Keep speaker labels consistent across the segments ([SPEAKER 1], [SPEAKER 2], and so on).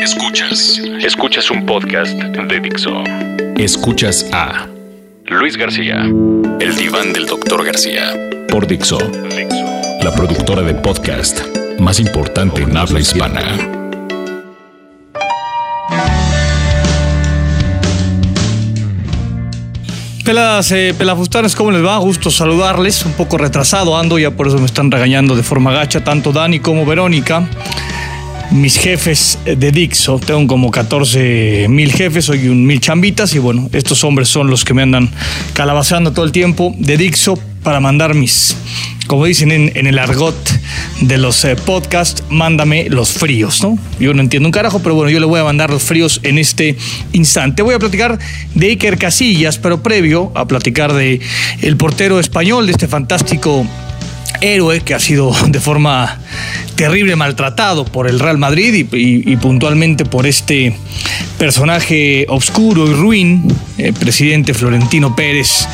[SPEAKER 1] Escuchas. Escuchas un podcast de Dixo. Escuchas a Luis García. El diván del doctor García. Por Dixo. La productora de podcast más importante en habla hispana.
[SPEAKER 2] Peladas, eh, pelafustanes, ¿cómo les va? Gusto saludarles. Un poco retrasado ando, ya por eso me están regañando de forma gacha tanto Dani como Verónica mis jefes de Dixo. Tengo como 14 mil jefes, soy un mil chambitas y bueno, estos hombres son los que me andan calabazando todo el tiempo de Dixo para mandar mis, como dicen en, el argot de los eh, podcasts, mándame los fríos, ¿no? Yo no entiendo un carajo, pero bueno, yo le voy a mandar los fríos en este instante. Voy a platicar de Iker Casillas, pero previo a platicar de el portero español, de este fantástico héroe que ha sido de forma terrible maltratado por el Real Madrid y, puntualmente por este personaje obscuro y ruin, el presidente Florentino Pérez,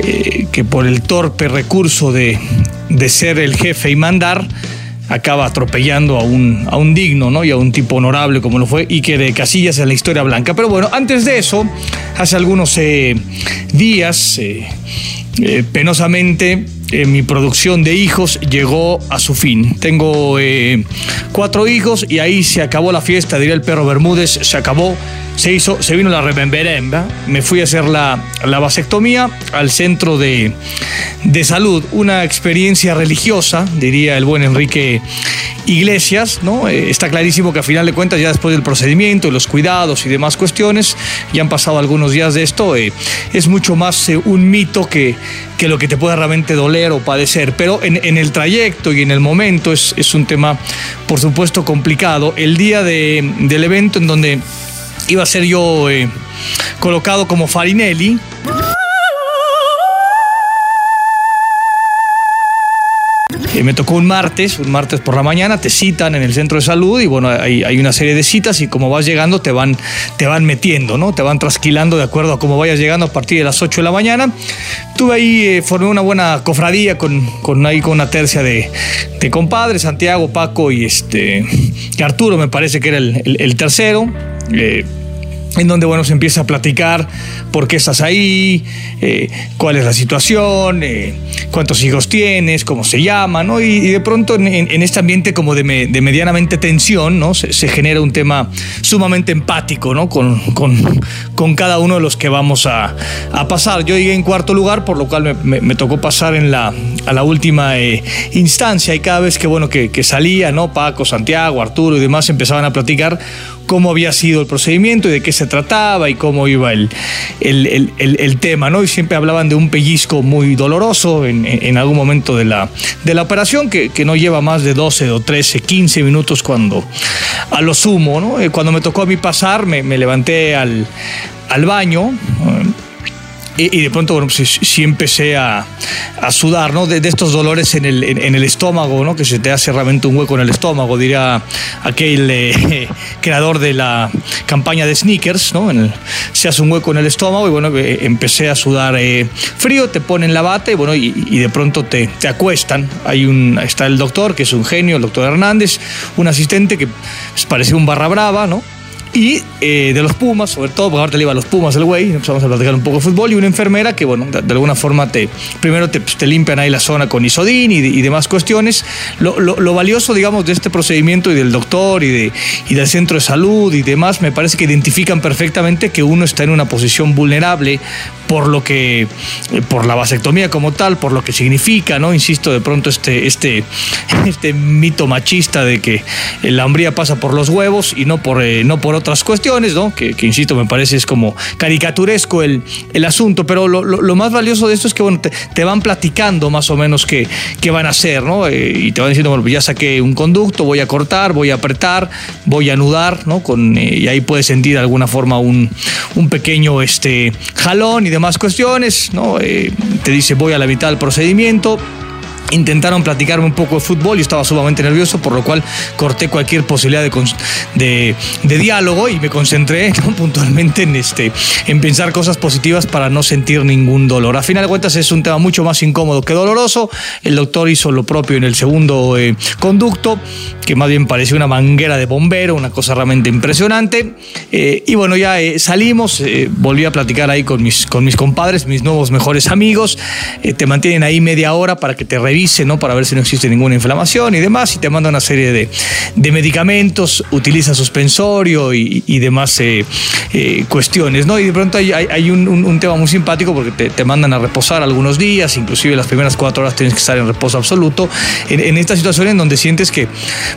[SPEAKER 2] eh, que por el torpe recurso de, ser el jefe y mandar, acaba atropellando a un, a un digno ¿no? y a un tipo honorable como lo fue Iker de Casillas en la historia blanca. Pero bueno, antes de eso, hace algunos eh, días, eh, penosamente, eh, mi producción de hijos llegó a su fin. Tengo eh, cuatro hijos y ahí se acabó la fiesta, diría el perro Bermúdez, se acabó se hizo, se vino la rememberemba, me fui a hacer la, la vasectomía al centro de, salud, una experiencia religiosa, diría el buen Enrique Iglesias, ¿no? Eh, está clarísimo que a final de cuentas, ya después del procedimiento, los cuidados y demás cuestiones, ya han pasado algunos días de esto, eh, es mucho más eh, un mito que, que lo que te pueda realmente doler o padecer, pero en, el trayecto y en el momento es, es un tema, por supuesto, complicado. El día del evento en donde iba a ser yo eh, colocado como Farinelli. Eh, me tocó un martes, un martes por la mañana, te citan en el centro de salud y bueno, hay, una serie de citas y como vas llegando te van, te van metiendo, ¿no? Te van trasquilando de acuerdo a cómo vayas llegando a partir de las 8 de la mañana. Tuve ahí, eh, formé una buena cofradía con, con, ahí, con una tercia de, de compadres, Santiago, Paco y este, Arturo me parece que era el tercero. Eh, en donde bueno se empieza a platicar por qué estás ahí, eh, cuál es la situación, eh, cuántos hijos tienes, cómo se llama, ¿no? Y, de pronto en, este ambiente como de, medianamente tensión, ¿no? Se, genera un tema sumamente empático, ¿no? Con, con, cada uno de los que vamos a, pasar. Yo llegué en cuarto lugar, por lo cual me, tocó pasar en la, a la última instancia y cada vez que, bueno, que salía, ¿no? Paco, Santiago, Arturo y demás empezaban a platicar cómo había sido el procedimiento y de qué se trataba y cómo iba el, el, tema, ¿no? Y siempre hablaban de un pellizco muy doloroso en, algún momento de la, de la operación, que, no lleva más de 12 o 13, 15 minutos cuando, a lo sumo, ¿no? Eh, cuando me tocó a mí pasar, me, levanté al, al baño, y, de pronto, bueno, pues sí, empecé a, sudar, ¿no? De, estos dolores en el, en, el, estómago, ¿no? Que se te hace realmente un hueco en el estómago, diría aquel eh, creador de la campaña de sneakers, ¿no? se hace un hueco en el estómago y bueno, eh, empecé a sudar eh, frío, te ponen la bata y bueno, y, de pronto te, te, acuestan. Hay un, está el doctor, que es un genio, el doctor Hernández, un asistente que pues, parece un barra brava, ¿no? Y eh, de los Pumas, sobre todo, porque ahorita le iba a los Pumas el güey, empezamos a platicar un poco de fútbol, y una enfermera que, bueno, de, alguna forma te, primero te, pues, te, limpian ahí la zona con isodín y, demás cuestiones. Lo, lo, valioso, digamos, de este procedimiento y del doctor y, de, y del centro de salud y demás, me parece que identifican perfectamente que uno está en una posición vulnerable por lo que, eh, por la vasectomía como tal, por lo que significa, ¿no? Insisto, de pronto este, este, este mito machista de que la hombría pasa por los huevos y no por, eh, no por otras cuestiones, ¿no? Que, insisto, me parece es como caricaturesco el, el asunto, pero lo, más valioso de esto es que, bueno, te, van platicando más o menos qué, qué van a hacer, ¿no? Eh, y te van diciendo, bueno, ya saqué un conducto, voy a cortar, voy a apretar, voy a anudar, ¿no? Y ahí puedes sentir de alguna forma un, un pequeño este, jalón y demás cuestiones, ¿no? Eh, te dice voy a la mitad del procedimiento, intentaron platicarme un poco de fútbol y estaba sumamente nervioso, por lo cual corté cualquier posibilidad de, de, diálogo y me concentré puntualmente en, este, en pensar cosas positivas para no sentir ningún dolor. A final de cuentas es un tema mucho más incómodo que doloroso. El doctor hizo lo propio en el segundo eh, conducto, que más bien parecía una manguera de bombero, una cosa realmente impresionante. Eh, y bueno, ya eh, salimos, volví a platicar ahí con mis, con mis compadres, mis nuevos mejores amigos. te mantienen ahí media hora para que te revisen ¿no? Para ver si no existe ninguna inflamación y demás, y te manda una serie de, de medicamentos, utiliza suspensorio y, y demás eh, eh, cuestiones, ¿no? Y de pronto hay, hay un, tema muy simpático porque te, te, mandan a reposar algunos días, inclusive las primeras cuatro horas tienes que estar en reposo absoluto, en, en esta situación en donde sientes que,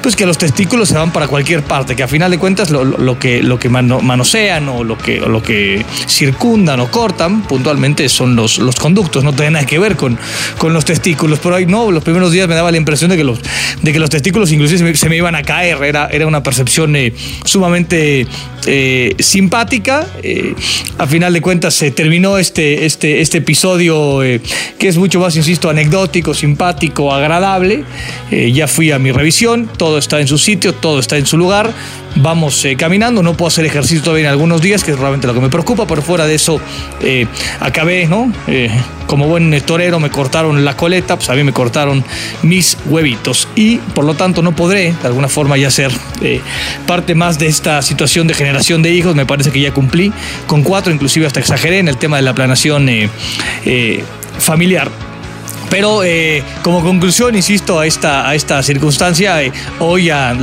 [SPEAKER 2] pues que los testículos se van para cualquier parte, que a final de cuentas lo, lo que, lo que manosean o lo que, lo que circundan o cortan puntualmente son los, los conductos, no tiene nada que ver con, con los testículos, pero hay no, los primeros días me daba la impresión de que los, de que los testículos inclusive se me, iban a caer, era, era una percepción eh, sumamente eh, simpática. Eh, a final de cuentas se terminó este, este, este episodio que es mucho más, insisto, anecdótico, simpático, agradable. ya fui a mi revisión, todo está en su sitio, todo está en su lugar vamos caminando. No puedo hacer ejercicio todavía en algunos días, que es realmente lo que me preocupa, pero fuera de eso acabé, ¿no? como buen torero me cortaron la coleta, pues a mí me cortaron mis huevitos y por lo tanto no podré de alguna forma ya ser eh, parte más de esta situación de generación de hijos. Me parece que ya cumplí con cuatro, inclusive hasta exageré en el tema de la planación eh, eh, familiar. Pero eh, como conclusión, insisto, a esta, a esta circunstancia, eh, hoy a,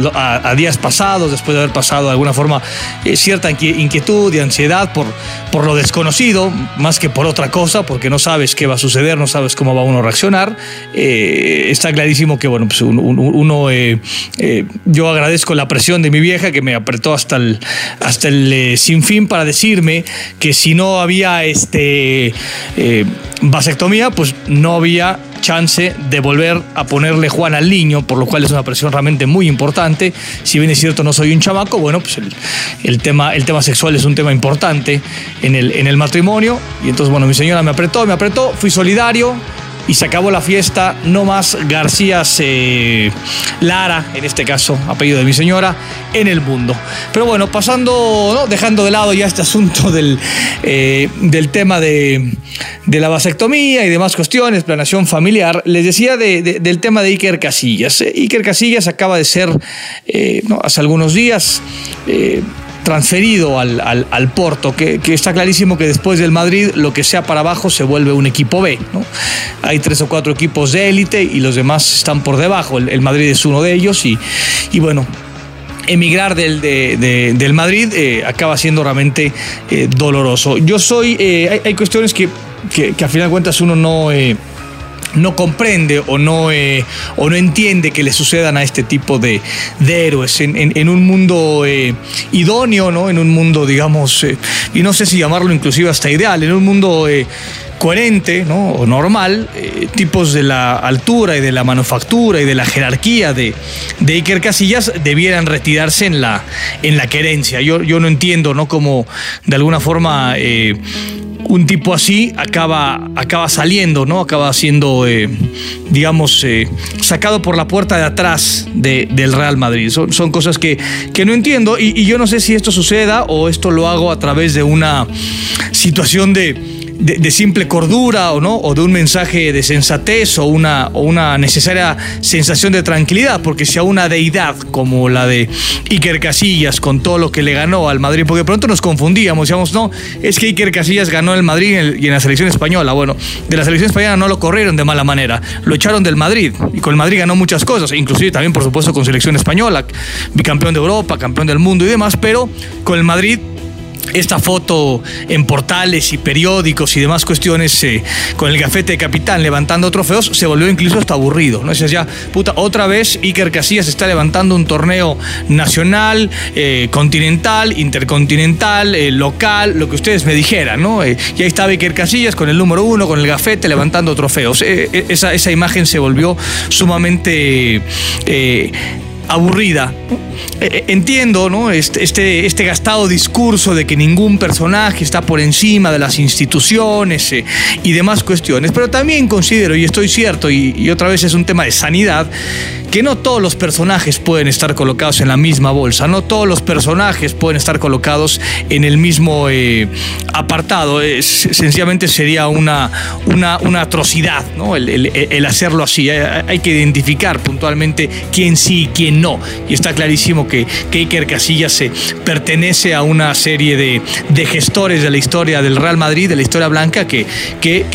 [SPEAKER 2] días pasados, después de haber pasado de alguna forma eh, cierta inquietud y ansiedad por, por lo desconocido, más que por otra cosa, porque no sabes qué va a suceder, no sabes cómo va uno a reaccionar, está clarísimo que, bueno, pues uno, yo agradezco la presión de mi vieja que me apretó hasta el, hasta el sinfín para decirme que si no había este vasectomía, pues no había chance de volver a ponerle Juan al niño, por lo cual es una presión realmente muy importante. Si bien es cierto no soy un chamaco, bueno, pues el, tema, el tema sexual es un tema importante en el, en el matrimonio. Y entonces, bueno, mi señora me apretó, me apretó, fui solidario, y se acabó la fiesta. No más García Lara, en este caso, apellido de mi señora, en el mundo. Pero bueno, pasando, dejando de lado ya este asunto del, eh, del tema de, la vasectomía y demás cuestiones, planación familiar, les decía del tema de Iker Casillas. Iker Casillas acaba de ser, eh, hace algunos días, eh, transferido al, al, Porto, que, está clarísimo que después del Madrid lo que sea para abajo se vuelve un equipo B. ¿no? Hay tres o cuatro equipos de élite y los demás están por debajo. El, Madrid es uno de ellos y, y bueno, emigrar del, del Madrid eh, acaba siendo realmente eh, doloroso. Yo soy, eh, hay, cuestiones que, que, que, a final de cuentas uno no no comprende o no, eh, o no entiende que le sucedan a este tipo de, héroes en, un mundo eh, idóneo, ¿no? en un mundo, digamos, eh, y no sé si llamarlo inclusive hasta ideal, en un mundo coherente ¿no? o normal, tipos de la altura y de la manufactura y de la jerarquía de, de Iker Casillas debieran retirarse en la, en la querencia. Yo, yo no entiendo ¿no? cómo de alguna forma un tipo así acaba, acaba saliendo, ¿no? Acaba siendo, eh, digamos, eh, sacado por la puerta de atrás del Real Madrid. Son, son cosas que, que, no entiendo y yo no sé si esto suceda o esto lo hago a través de una situación de de, simple cordura o no, o de un mensaje de sensatez o una, o una necesaria sensación de tranquilidad, porque si a una deidad como la de Iker Casillas, con todo lo que le ganó al Madrid, porque pronto nos confundíamos, decíamos, no, es que Iker Casillas ganó el Madrid y en la selección española. Bueno, de la selección española no lo corrieron de mala manera, lo echaron del Madrid y con el Madrid ganó muchas cosas, inclusive también, por supuesto, con selección española, bicampeón de Europa, campeón del mundo y demás, pero con el Madrid esta foto en portales y periódicos y demás cuestiones eh, con el gafete de capitán levantando trofeos se volvió incluso hasta aburrido. ¿no? Decías ya, puta, otra vez Iker Casillas está levantando un torneo nacional, eh, continental, intercontinental, eh, local, lo que ustedes me dijeran, ¿no? y ahí estaba Iker Casillas con el número uno, con el gafete levantando trofeos. esa imagen se volvió sumamente aburrida. Eh, eh, entiendo ¿no? este, este, este, gastado discurso de que ningún personaje está por encima de las instituciones eh, y demás cuestiones, pero también considero, y estoy cierto, y, otra vez es un tema de sanidad, que no todos los personajes pueden estar colocados en la misma bolsa, no todos los personajes pueden estar colocados en el mismo apartado. sencillamente sería una, una, una atrocidad ¿no? el, hacerlo así. Hay, que identificar puntualmente quién sí y quién no. Y está clarísimo que, que Casillas se pertenece a una serie de, gestores de la historia del Real Madrid, de la historia blanca, que,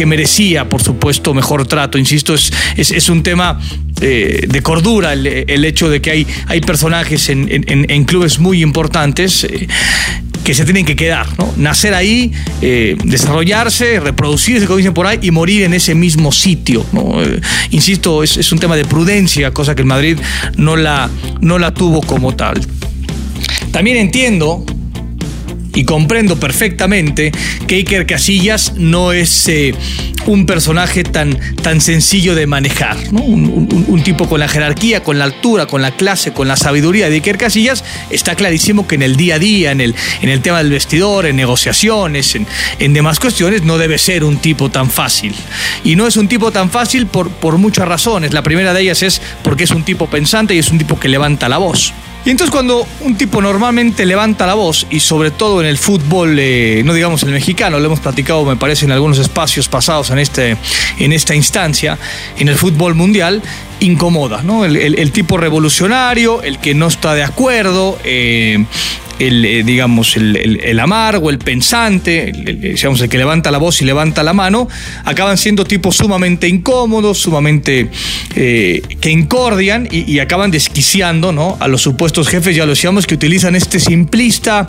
[SPEAKER 2] merecía, por supuesto, mejor trato. Insisto, es, un tema eh, de cordura el, hecho de que hay, personajes en, en, clubes muy importantes. Eh, que se tienen que quedar, ¿no? Nacer ahí, eh, desarrollarse, reproducirse, como dicen por ahí, y morir en ese mismo sitio, ¿no? Eh, insisto, es, un tema de prudencia, cosa que el Madrid no la, no la tuvo como tal. También entiendo y comprendo perfectamente que Iker Casillas no es eh, un personaje tan, tan sencillo de manejar. Un, tipo con la jerarquía, con la altura, con la clase, con la sabiduría de Iker Casillas, está clarísimo que en el día a día, en el, en el tema del vestidor, en negociaciones, en, en demás cuestiones, no debe ser un tipo tan fácil. Y no es un tipo tan fácil por, por muchas razones. La primera de ellas es porque es un tipo pensante y es un tipo que levanta la voz. Y entonces cuando un tipo normalmente levanta la voz, y sobre todo en el fútbol, eh, no digamos el mexicano, lo hemos platicado me parece en algunos espacios pasados en, este, en esta instancia, en el fútbol mundial, incomoda, ¿no? El, tipo revolucionario, el que no está de acuerdo, eh, el, eh, digamos, el, amargo, el pensante, el, digamos, el que levanta la voz y levanta la mano, acaban siendo tipos sumamente incómodos, sumamente eh, que incordian y, acaban desquiciando ¿no? a los supuestos jefes, ya lo decíamos, que utilizan este simplista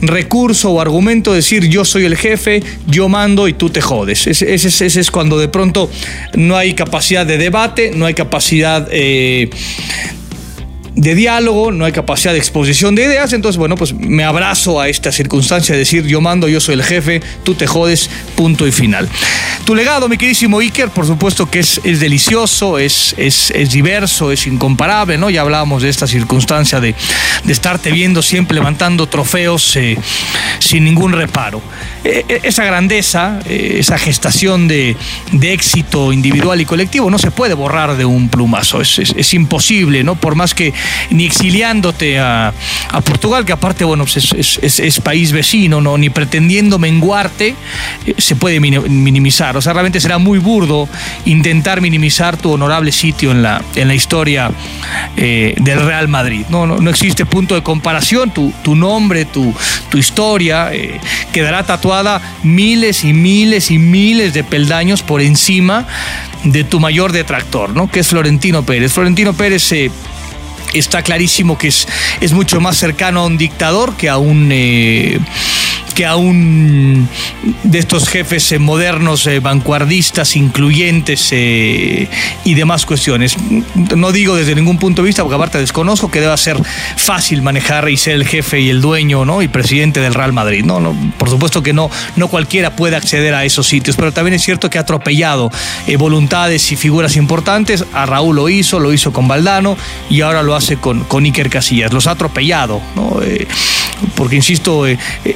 [SPEAKER 2] recurso o argumento de decir yo soy el jefe, yo mando y tú te jodes. Ese, ese, es cuando de pronto no hay capacidad de debate, no hay capacidad eh, de diálogo, no hay capacidad de exposición de ideas, entonces bueno, pues me abrazo a esta circunstancia de decir yo mando, yo soy el jefe, tú te jodes, punto y final. Tu legado, mi queridísimo Iker, por supuesto que es, es delicioso, es, es, es, diverso, es incomparable, ¿no? Ya hablábamos de esta circunstancia de, de estarte viendo siempre levantando trofeos eh, sin ningún reparo. Eh, eh, esa grandeza, esa gestación de, de, éxito individual y colectivo no se puede borrar de un plumazo, es, es imposible, ¿no? Por más que ni exiliándote a, Portugal, que aparte, bueno, pues es, país vecino, ¿no? ni pretendiendo menguarte, eh, se puede minimizar. O sea, realmente será muy burdo intentar minimizar tu honorable sitio en la, en la historia eh, del Real Madrid. No, no, existe punto de comparación, tu, tu nombre, tu, tu historia eh, quedará miles y miles y miles de peldaños por encima de tu mayor detractor, ¿no? que es Florentino Pérez. Florentino Pérez está clarísimo que es, es mucho más cercano a un dictador que a un... Eh, que aún de estos jefes eh, modernos, eh, vanguardistas, incluyentes eh, y demás cuestiones. No digo desde ningún punto de vista, porque aparte desconozco que deba ser fácil manejar y ser el jefe y el dueño y presidente del Real Madrid. No, por supuesto que no, no cualquiera puede acceder a esos sitios, pero también es cierto que ha atropellado voluntades y figuras importantes. A Raúl lo hizo, lo hizo con Valdano y ahora lo hace con, con Iker Casillas. Los ha atropellado, porque insisto,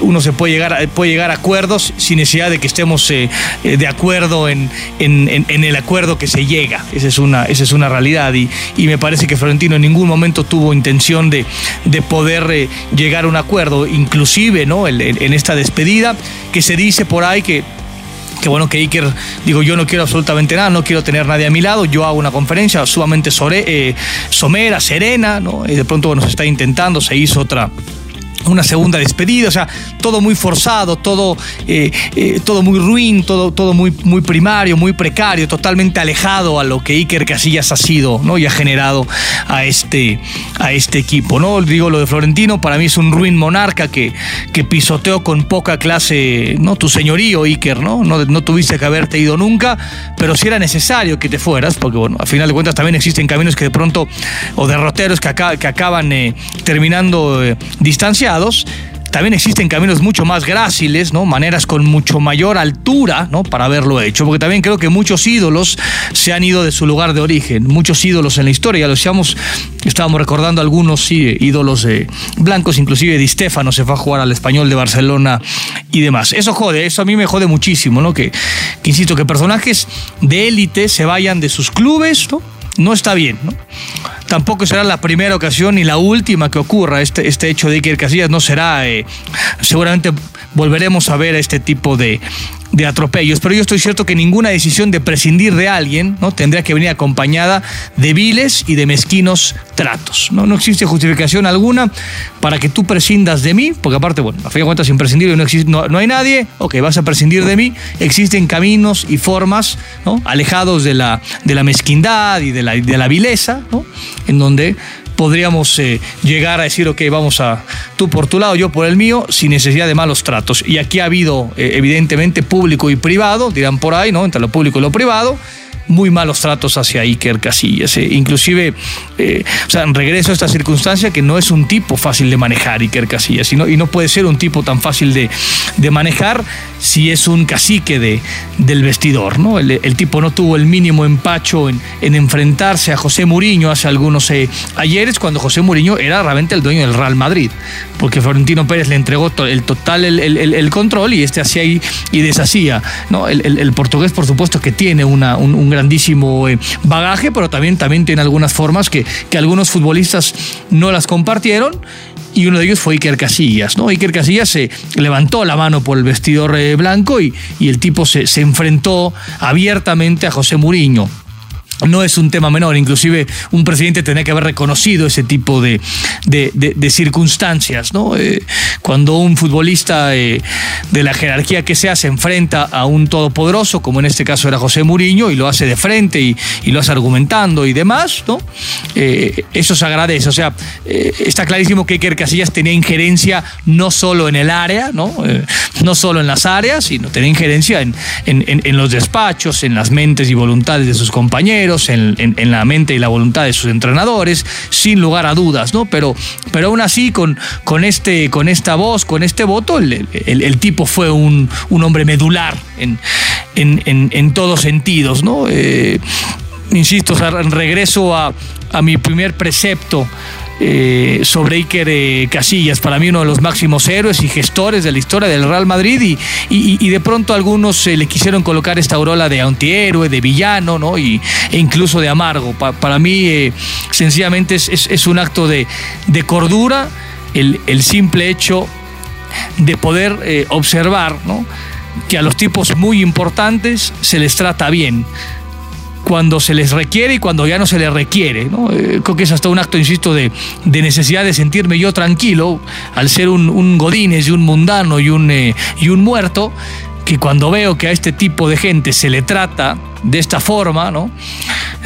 [SPEAKER 2] uno se puede llegar, puede llegar a acuerdos sin necesidad de que estemos eh, eh, de acuerdo en, en, el acuerdo que se llega. Esa es una, esa es una realidad y, y me parece que Florentino en ningún momento tuvo intención de, de poder eh, llegar a un acuerdo, inclusive ¿no? en, esta despedida que se dice por ahí que que bueno que Iker, digo, yo no quiero absolutamente nada, no quiero tener nadie a mi lado, yo hago una conferencia sumamente somera, serena, ¿no? Y de pronto bueno, se está intentando, se hizo otra, una segunda despedida, o sea, todo muy forzado, todo, eh, eh, todo muy ruin, todo, todo muy, muy primario, muy precario, totalmente alejado a lo que Iker Casillas ha sido ¿no? y ha generado a este, a este equipo. ¿no? Digo lo de Florentino, para mí es un ruin monarca que, que pisoteó con poca clase ¿no? tu señorío, Iker, ¿no? ¿no? No tuviste que haberte ido nunca, pero si era necesario que te fueras, porque bueno, a final de cuentas también existen caminos que de pronto, o derroteros que, que acaban eh, terminando distanciados también existen caminos mucho más gráciles, ¿no? Maneras con mucho mayor altura, ¿no? Para haberlo hecho, porque también creo que muchos ídolos se han ido de su lugar de origen, muchos ídolos en la historia, ya lo decíamos, estábamos recordando algunos sí, ídolos blancos, inclusive Di Stefano se fue a jugar al Español de Barcelona y demás. Eso jode, eso a mí me jode muchísimo, ¿no? Que, insisto, que personajes de élite se vayan de sus clubes, ¿no? No está bien. Tampoco será la primera ocasión ni la última que ocurra. Este, este hecho de Iker Casillas no será, eh, seguramente volveremos a ver este tipo de, atropellos, pero yo estoy cierto que ninguna decisión de prescindir de alguien ¿no? tendría que venir acompañada de viles y de mezquinos tratos. ¿no? no existe justificación alguna para que tú prescindas de mí, porque aparte, bueno, a fin de cuentas, imprescindible no, no, no hay nadie, ok, vas a prescindir de mí, existen caminos y formas alejados de la, de la mezquindad y de la, de la vileza, ¿no? en donde podríamos eh, llegar a decir, ok, vamos a tú por tu lado, yo por el mío, sin necesidad de malos tratos. Y aquí ha habido, eh, evidentemente, público y privado, dirán por ahí, ¿no? Entre lo público y lo privado muy malos tratos hacia Iker Casillas. Eh. Inclusive, eh, o sea, regreso a esta circunstancia que no es un tipo fácil de manejar Iker Casillas y no, y no puede ser un tipo tan fácil de, de manejar si es un cacique de, del vestidor. ¿no? El, tipo no tuvo el mínimo empacho en, en enfrentarse a José Mourinho hace algunos eh, ayeres cuando José Mourinho era realmente el dueño del Real Madrid, porque Florentino Pérez le entregó el total el, el, control y este hacía y, y deshacía. ¿no? El, portugués, por supuesto, que tiene una, un, un grandísimo eh, bagaje, pero también, también tiene algunas formas que, que algunos futbolistas no las compartieron y uno de ellos fue Iker Casillas. ¿no? Iker Casillas se levantó la mano por el vestidor eh, blanco y, y el tipo se, se, enfrentó abiertamente a José Mourinho no es un tema menor, inclusive un presidente tenía que haber reconocido ese tipo de, de, circunstancias. ¿no? Eh, cuando un futbolista eh, de la jerarquía que sea se enfrenta a un todopoderoso, como en este caso era José Muriño, y lo hace de frente y, lo hace argumentando y demás, ¿no? Eh, eso se agradece. O sea, está clarísimo que Iker Casillas tenía injerencia no solo en el área, no, no solo en las áreas, sino tenía injerencia en, en los despachos, en las mentes y voluntades de sus compañeros en, la mente y la voluntad de sus entrenadores, sin lugar a dudas, ¿no? Pero, pero aún así, con, con, este, con esta voz, con este voto, el, tipo fue un, hombre medular en, en, todos sentidos, ¿no? Eh, insisto, regreso a, a mi primer precepto eh, sobre Iker eh, Casillas, para mí uno de los máximos héroes y gestores de la historia del Real Madrid y, de pronto algunos eh, le quisieron colocar esta aurola de antihéroe, de villano, ¿no? Y, e incluso de amargo. para mí sencillamente es, un acto de, cordura el, el, simple hecho de poder observar, ¿no? que a los tipos muy importantes se les trata bien cuando se les requiere y cuando ya no se les requiere. ¿no? Eh, creo que es hasta un acto, insisto, de, necesidad de sentirme yo tranquilo al ser un, un godines y un mundano y un, eh, y un muerto que cuando veo que a este tipo de gente se le trata de esta forma, ¿no?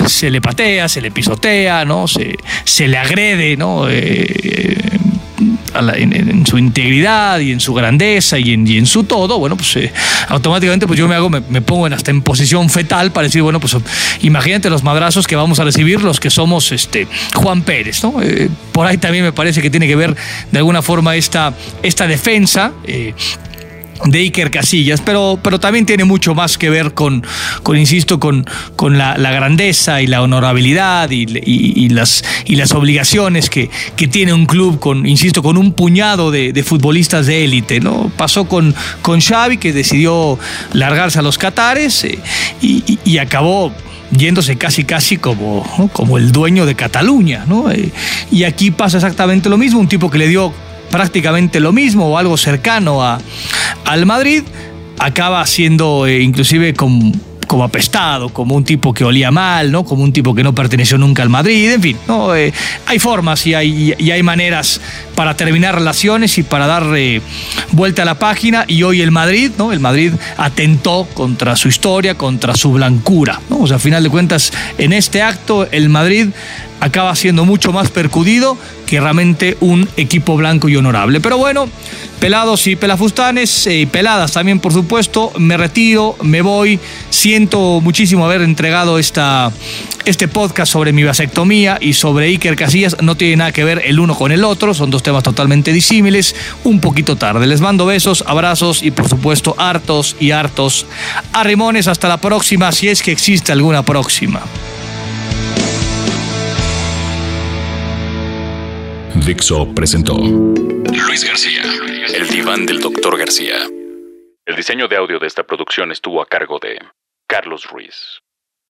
[SPEAKER 2] Se le patea, se le pisotea, ¿no? Se, se le agrede, ¿no? Eh, en, su integridad y en su grandeza y en, en su todo, bueno, pues eh, automáticamente pues yo me hago, me, pongo en, hasta en posición fetal para decir, bueno, pues imagínate los madrazos que vamos a recibir los que somos este, Juan Pérez, ¿no? Eh, por ahí también me parece que tiene que ver de alguna forma esta, esta defensa. Eh, de Iker Casillas, pero, pero también tiene mucho más que ver con, con insisto, con, con la, grandeza y la honorabilidad y, las, y las obligaciones que, que, tiene un club con, insisto, con un puñado de, futbolistas de élite. ¿no? Pasó con, con Xavi, que decidió largarse a los Catares eh, y, acabó yéndose casi casi como, como el dueño de Cataluña. ¿no? Eh, y aquí pasa exactamente lo mismo, un tipo que le dio prácticamente lo mismo o algo cercano a, al Madrid, acaba siendo eh, inclusive como, apestado, como un tipo que olía mal, ¿no? como un tipo que no perteneció nunca al Madrid, en fin, ¿no? Eh, hay formas y hay, y hay maneras para terminar relaciones y para dar vuelta a la página y hoy el Madrid, ¿no? el Madrid atentó contra su historia, contra su blancura. O sea, a final de cuentas, en este acto el Madrid acaba siendo mucho más percudido que realmente un equipo blanco y honorable. Pero bueno, pelados y pelafustanes eh, y peladas también por supuesto, me retiro, me voy, siento muchísimo haber entregado esta, este podcast sobre mi vasectomía y sobre Iker Casillas, no tiene nada que ver el uno con el otro, son dos temas totalmente disímiles, un poquito tarde. Les mando besos, abrazos y por supuesto hartos y hartos arrimones, hasta la próxima, si es que existe alguna próxima.
[SPEAKER 1] Dixo presentó Luis García, el diván del doctor García. El diseño de audio de esta producción estuvo a cargo de Carlos Ruiz.